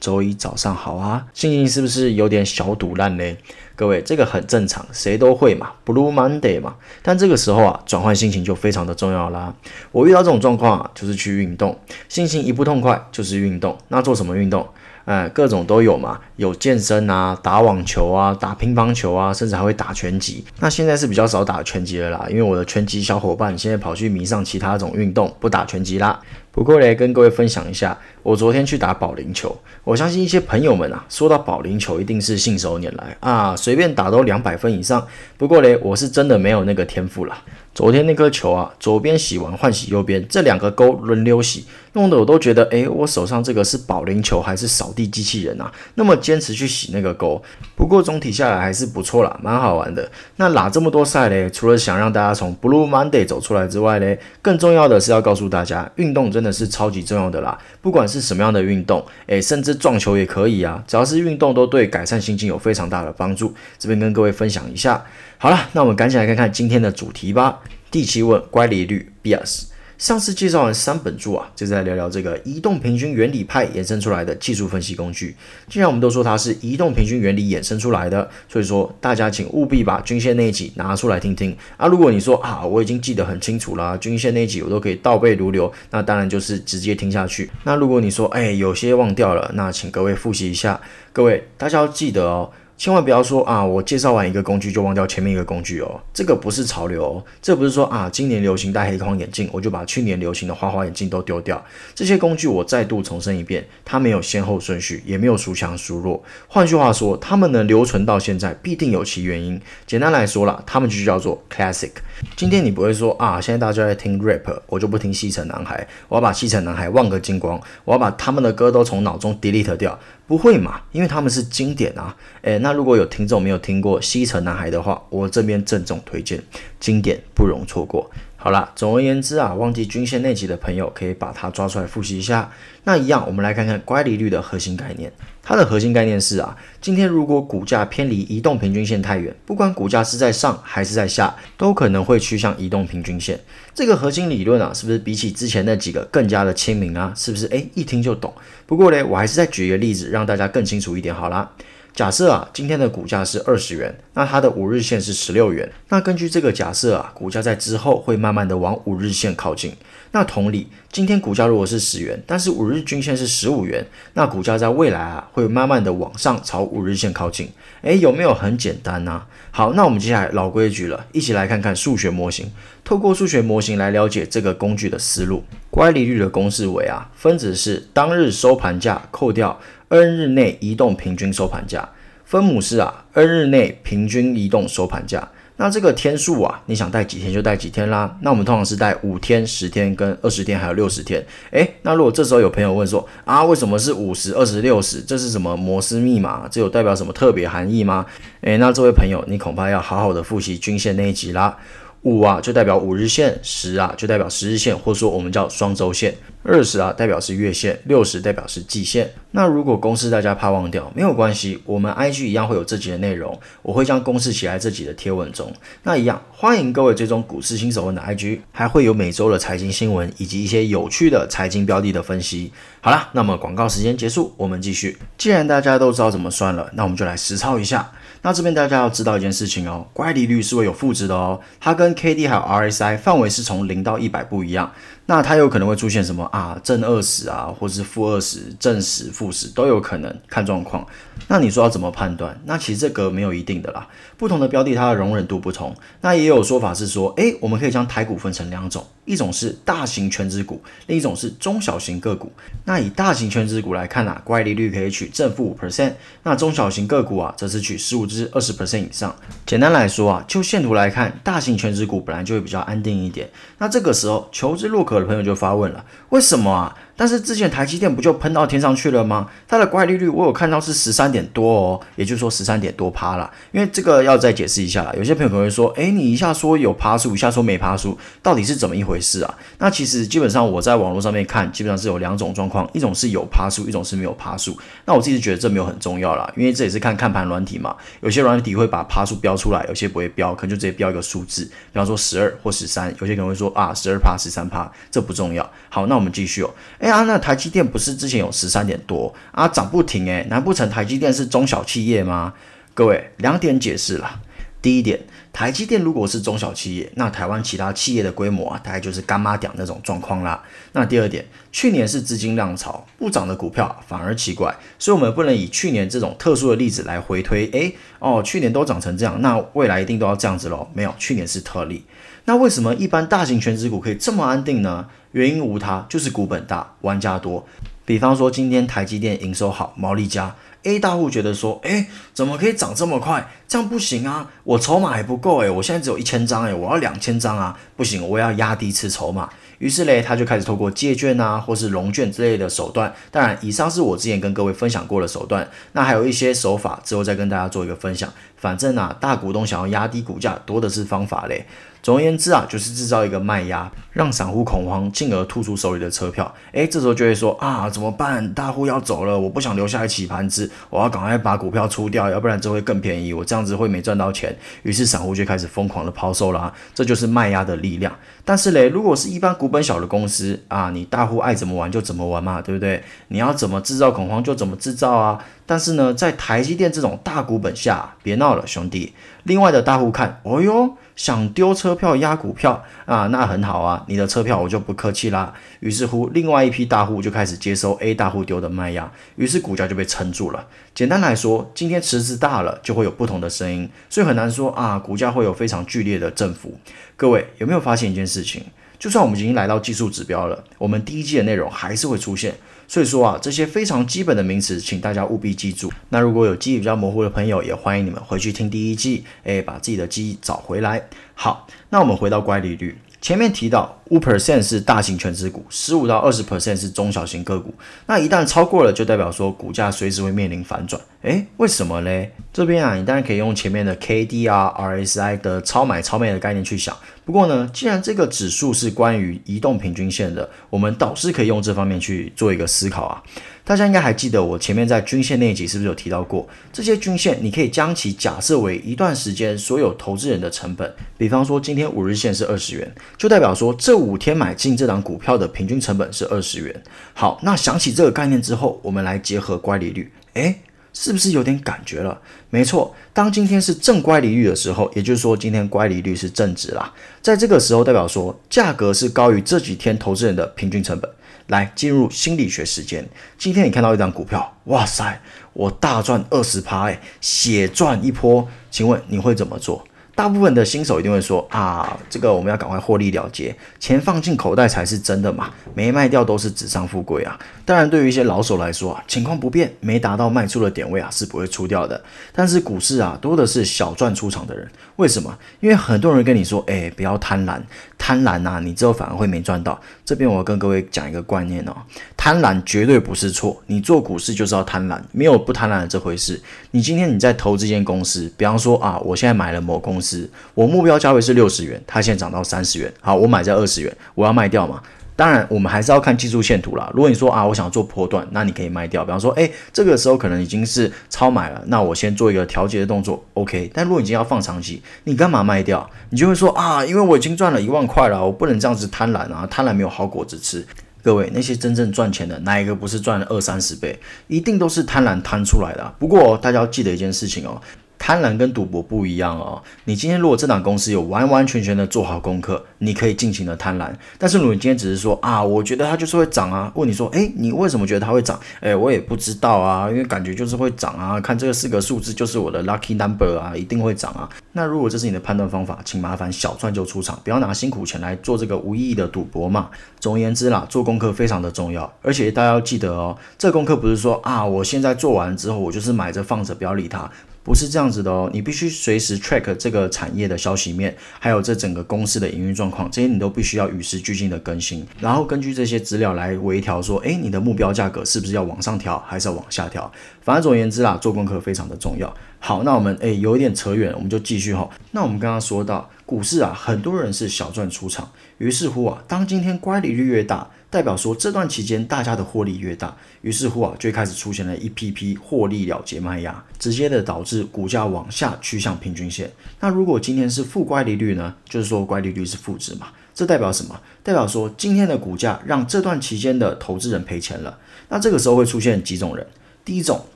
周一早上好啊，心情是不是有点小堵烂呢？各位，这个很正常，谁都会嘛，Blue Monday 嘛。但这个时候啊，转换心情就非常的重要啦。我遇到这种状况啊，就是去运动，心情一不痛快就是运动。那做什么运动？哎，各种都有嘛，有健身啊，打网球啊，打乒乓球啊，甚至还会打拳击。那现在是比较少打拳击了啦，因为我的拳击小伙伴现在跑去迷上其他种运动，不打拳击啦。不过嘞，跟各位分享一下，我昨天去打保龄球。我相信一些朋友们啊，说到保龄球一定是信手拈来啊，随便打都两百分以上。不过嘞，我是真的没有那个天赋啦。昨天那颗球啊，左边洗完换洗右边，这两个勾轮流洗，弄得我都觉得，诶，我手上这个是保龄球还是扫地机器人啊？那么坚持去洗那个钩。不过总体下来还是不错啦，蛮好玩的。那拉这么多赛嘞，除了想让大家从 Blue Monday 走出来之外嘞，更重要的是要告诉大家，运动真的是超级重要的啦。不管是什么样的运动，诶，甚至撞球也可以啊，只要是运动都对改善心情有非常大的帮助。这边跟各位分享一下。好了，那我们赶紧来看看今天的主题吧。第七问，乖离率 BS。上次介绍完三本著啊，就再聊聊这个移动平均原理派衍生出来的技术分析工具。既然我们都说它是移动平均原理衍生出来的，所以说大家请务必把均线那一集拿出来听听啊。如果你说啊，我已经记得很清楚了，均线那一集我都可以倒背如流，那当然就是直接听下去。那如果你说哎，有些忘掉了，那请各位复习一下。各位大家要记得哦。千万不要说啊！我介绍完一个工具就忘掉前面一个工具哦，这个不是潮流哦，这不是说啊，今年流行戴黑框眼镜，我就把去年流行的花花眼镜都丢掉。这些工具我再度重申一遍，它没有先后顺序，也没有孰强孰弱。换句话说，它们能留存到现在，必定有其原因。简单来说啦，它们就叫做 classic。今天你不会说啊，现在大家在听 rap，我就不听西城男孩，我要把西城男孩忘个精光，我要把他们的歌都从脑中 delete 掉。不会嘛？因为他们是经典啊！诶，那如果有听众没有听过《西城男孩》的话，我这边郑重推荐，经典不容错过。好啦，总而言之啊，忘记均线那集的朋友可以把它抓出来复习一下。那一样，我们来看看乖离率的核心概念。它的核心概念是啊，今天如果股价偏离移动平均线太远，不管股价是在上还是在下，都可能会趋向移动平均线。这个核心理论啊，是不是比起之前那几个更加的亲民啊？是不是？诶，一听就懂。不过呢，我还是再举一个例子，让大家更清楚一点好啦。假设啊，今天的股价是二十元，那它的五日线是十六元。那根据这个假设啊，股价在之后会慢慢的往五日线靠近。那同理，今天股价如果是十元，但是五日均线是十五元，那股价在未来啊会慢慢的往上朝五日线靠近。诶，有没有很简单呢？好，那我们接下来老规矩了，一起来看看数学模型。透过数学模型来了解这个工具的思路。乖离率的公式为啊，分子是当日收盘价扣掉。N 日内移动平均收盘价，分母是啊，N 日内平均移动收盘价。那这个天数啊，你想带几天就带几天啦。那我们通常是带五天、十天、跟二十天，还有六十天。诶，那如果这时候有朋友问说啊，为什么是五十、二十、六十？这是什么摩斯密码？这有代表什么特别含义吗？诶，那这位朋友，你恐怕要好好的复习均线那一集啦。五啊，就代表五日线；十啊，就代表十日线，或者说我们叫双周线；二十啊，代表是月线；六十代表是季线。那如果公式大家怕忘掉，没有关系，我们 IG 一样会有这集的内容，我会将公式写在这集的贴文中。那一样，欢迎各位追踪股市新手问的 IG，还会有每周的财经新闻以及一些有趣的财经标的的分析。好了，那么广告时间结束，我们继续。既然大家都知道怎么算了，那我们就来实操一下。那这边大家要知道一件事情哦，乖离率是会有负值的哦，它跟 K D 还有 R S I 范围是从零到一百不一样。那它有可能会出现什么啊？正二十啊，或是负二十、正十、负十都有可能，看状况。那你说要怎么判断？那其实这个没有一定的啦，不同的标的它的容忍度不同。那也有说法是说，诶，我们可以将台股分成两种，一种是大型全值股，另一种是中小型个股。那以大型全值股来看啊，乖离率可以取正负五 percent，那中小型个股啊，则是取十五至二十 percent 以上。简单来说啊，就线图来看，大型全职股本来就会比较安定一点。那这个时候求知若渴。的朋友就发问了：为什么啊？但是之前台积电不就喷到天上去了吗？它的乖利率我有看到是十三点多哦，也就是说十三点多趴了。因为这个要再解释一下啦，有些朋友可能会说，哎，你一下说有趴数，一下说没趴数，到底是怎么一回事啊？那其实基本上我在网络上面看，基本上是有两种状况，一种是有趴数，一种是没有趴数。那我自己觉得这没有很重要啦，因为这也是看看盘软体嘛，有些软体会把趴数标出来，有些不会标，可能就直接标一个数字，比方说十二或十三，有些可能会说啊十二趴、十三趴，这不重要。好，那我们继续哦。哎呀，那台积电不是之前有十三点多啊，涨不停哎，难不成台积电是中小企业吗？各位，两点解释啦。第一点，台积电如果是中小企业，那台湾其他企业的规模啊，大概就是干妈屌那种状况啦。那第二点，去年是资金浪潮，不涨的股票反而奇怪，所以我们不能以去年这种特殊的例子来回推。诶，哦，去年都涨成这样，那未来一定都要这样子喽？没有，去年是特例。那为什么一般大型全职股可以这么安定呢？原因无他，就是股本大，玩家多。比方说今天台积电营收好，毛利佳。A 大户觉得说，哎，怎么可以涨这么快？这样不行啊！我筹码还不够哎，我现在只有一千张哎，我要两千张啊！不行，我要压低次筹码。于是嘞，他就开始透过借券啊，或是融券之类的手段。当然，以上是我之前跟各位分享过的手段。那还有一些手法，之后再跟大家做一个分享。反正啊，大股东想要压低股价，多的是方法嘞。总而言之啊，就是制造一个卖压，让散户恐慌，进而吐出手里的车票。诶，这时候就会说啊，怎么办？大户要走了，我不想留下来起盘子，我要赶快把股票出掉，要不然这会更便宜，我这样这样子会没赚到钱。于是散户就开始疯狂的抛售啦，这就是卖压的力量。但是嘞，如果是一般股本小的公司啊，你大户爱怎么玩就怎么玩嘛，对不对？你要怎么制造恐慌就怎么制造啊。但是呢，在台积电这种大股本下，别闹了，兄弟。另外的大户看，哦哟，想丢车票压股票啊，那很好啊，你的车票我就不客气啦。于是乎，另外一批大户就开始接收 A 大户丢的卖压，于是股价就被撑住了。简单来说，今天池子大了，就会有不同的声音，所以很难说啊，股价会有非常剧烈的振幅。各位有没有发现一件事情？就算我们已经来到技术指标了，我们第一季的内容还是会出现。所以说啊，这些非常基本的名词，请大家务必记住。那如果有记忆比较模糊的朋友，也欢迎你们回去听第一季，哎，把自己的记忆找回来。好，那我们回到乖离率。前面提到五 percent 是大型全值股，十五到二十 percent 是中小型个股。那一旦超过了，就代表说股价随时会面临反转。诶，为什么嘞？这边啊，你当然可以用前面的 K D 啊、R S I 的超买超卖的概念去想。不过呢，既然这个指数是关于移动平均线的，我们倒是可以用这方面去做一个思考啊。大家应该还记得我前面在均线那一集是不是有提到过？这些均线你可以将其假设为一段时间所有投资人的成本。比方说今天五日线是二十元，就代表说这五天买进这档股票的平均成本是二十元。好，那想起这个概念之后，我们来结合乖离率，诶，是不是有点感觉了？没错，当今天是正乖离率的时候，也就是说今天乖离率是正值啦。在这个时候，代表说价格是高于这几天投资人的平均成本。来进入心理学时间。今天你看到一张股票，哇塞，我大赚二十趴，哎，血赚一波。请问你会怎么做？大部分的新手一定会说啊，这个我们要赶快获利了结，钱放进口袋才是真的嘛，没卖掉都是纸上富贵啊。当然，对于一些老手来说啊，情况不变，没达到卖出的点位啊，是不会出掉的。但是股市啊，多的是小赚出场的人，为什么？因为很多人跟你说，哎，不要贪婪，贪婪呐，你之后反而会没赚到。这边我跟各位讲一个观念哦，贪婪绝对不是错，你做股市就是要贪婪，没有不贪婪的这回事。你今天你在投资间公司，比方说啊，我现在买了某公司。我目标价位是六十元，它现在涨到三十元，好，我买在二十元，我要卖掉嘛？当然，我们还是要看技术线图啦。如果你说啊，我想做波段，那你可以卖掉。比方说，哎，这个时候可能已经是超买了，那我先做一个调节的动作，OK。但如果已经要放长期，你干嘛卖掉？你就会说啊，因为我已经赚了一万块了，我不能这样子贪婪啊，贪婪没有好果子吃。各位，那些真正赚钱的，哪一个不是赚了二三十倍？一定都是贪婪贪出来的。不过大家要记得一件事情哦。贪婪跟赌博不一样哦。你今天如果这档公司有完完全全的做好功课，你可以尽情的贪婪。但是如果你今天只是说啊，我觉得它就是会涨啊，问你说，诶，你为什么觉得它会涨？诶，我也不知道啊，因为感觉就是会涨啊。看这个四个数字就是我的 lucky number 啊，一定会涨啊。那如果这是你的判断方法，请麻烦小赚就出场，不要拿辛苦钱来做这个无意义的赌博嘛。总而言之啦，做功课非常的重要，而且大家要记得哦，这功课不是说啊，我现在做完之后我就是买着放着不要理它。不是这样子的哦，你必须随时 track 这个产业的消息面，还有这整个公司的营运状况，这些你都必须要与时俱进的更新，然后根据这些资料来微调，说，诶，你的目标价格是不是要往上调，还是要往下调？反正总而言之啦，做功课非常的重要。好，那我们诶有一点扯远，我们就继续哈。那我们刚刚说到股市啊，很多人是小赚出场，于是乎啊，当今天乖离率越大。代表说这段期间大家的获利越大，于是乎啊，就开始出现了一批批获利了结卖压，直接的导致股价往下趋向平均线。那如果今天是负乖离率呢？就是说乖离率是负值嘛？这代表什么？代表说今天的股价让这段期间的投资人赔钱了。那这个时候会出现几种人？第一种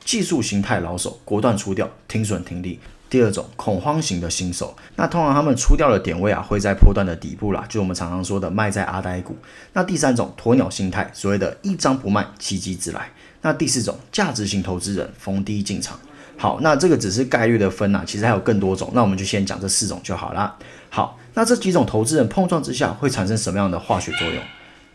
技术形态老手，果断出掉，停损停利。第二种恐慌型的新手，那通常他们出掉的点位啊，会在破段的底部啦，就我们常常说的卖在阿呆股。那第三种鸵鸟心态，所谓的一张不卖，奇迹自来。那第四种价值型投资人，逢低进场。好，那这个只是概率的分呐，其实还有更多种，那我们就先讲这四种就好啦。好，那这几种投资人碰撞之下，会产生什么样的化学作用？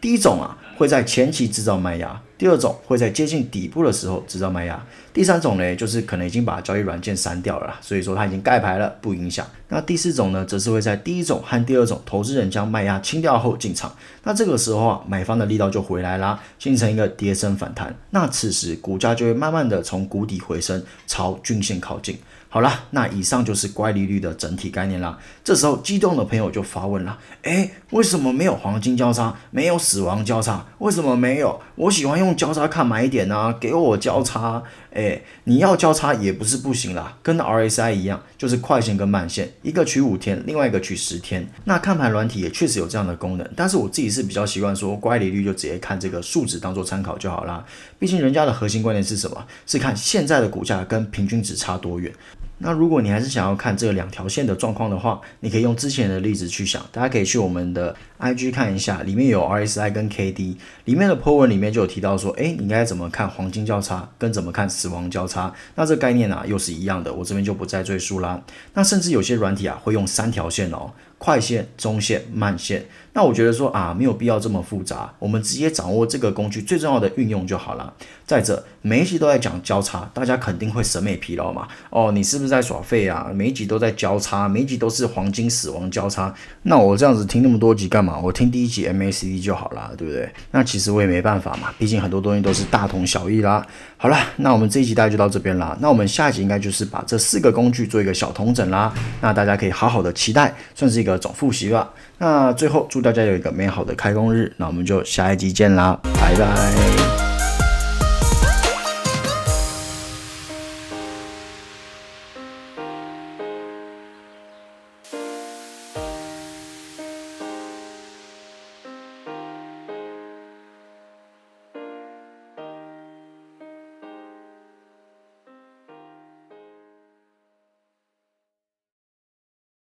第一种啊，会在前期制造卖压；第二种会在接近底部的时候制造卖压；第三种呢，就是可能已经把交易软件删掉了，所以说它已经盖牌了，不影响。那第四种呢，则是会在第一种和第二种投资人将卖压清掉后进场，那这个时候啊，买方的力道就回来啦，形成一个跌升反弹，那此时股价就会慢慢的从谷底回升，朝均线靠近。好了，那以上就是乖离率的整体概念啦。这时候激动的朋友就发问了：诶，为什么没有黄金交叉，没有死亡交叉？为什么没有？我喜欢用交叉看买点啊，给我交叉。诶，你要交叉也不是不行啦，跟 RSI 一样，就是快线跟慢线，一个取五天，另外一个取十天。那看盘软体也确实有这样的功能，但是我自己是比较习惯说乖离率就直接看这个数值当做参考就好啦。毕竟人家的核心观念是什么？是看现在的股价跟平均值差多远。那如果你还是想要看这两条线的状况的话，你可以用之前的例子去想，大家可以去我们的 IG 看一下，里面有 RSI 跟 KD，里面的 po 文里面就有提到说，哎，你应该怎么看黄金交叉，跟怎么看死亡交叉，那这概念啊又是一样的，我这边就不再赘述啦。那甚至有些软体啊会用三条线哦。快线、中线、慢线，那我觉得说啊，没有必要这么复杂，我们直接掌握这个工具最重要的运用就好了。再者，每一集都在讲交叉，大家肯定会审美疲劳嘛。哦，你是不是在耍废啊？每一集都在交叉，每一集都是黄金死亡交叉，那我这样子听那么多集干嘛？我听第一集 MACD 就好了，对不对？那其实我也没办法嘛，毕竟很多东西都是大同小异啦。好了，那我们这一集大概就到这边啦。那我们下一集应该就是把这四个工具做一个小同整啦。那大家可以好好的期待，算是一个。个总复习吧。那最后祝大家有一个美好的开工日。那我们就下一集见啦，拜拜。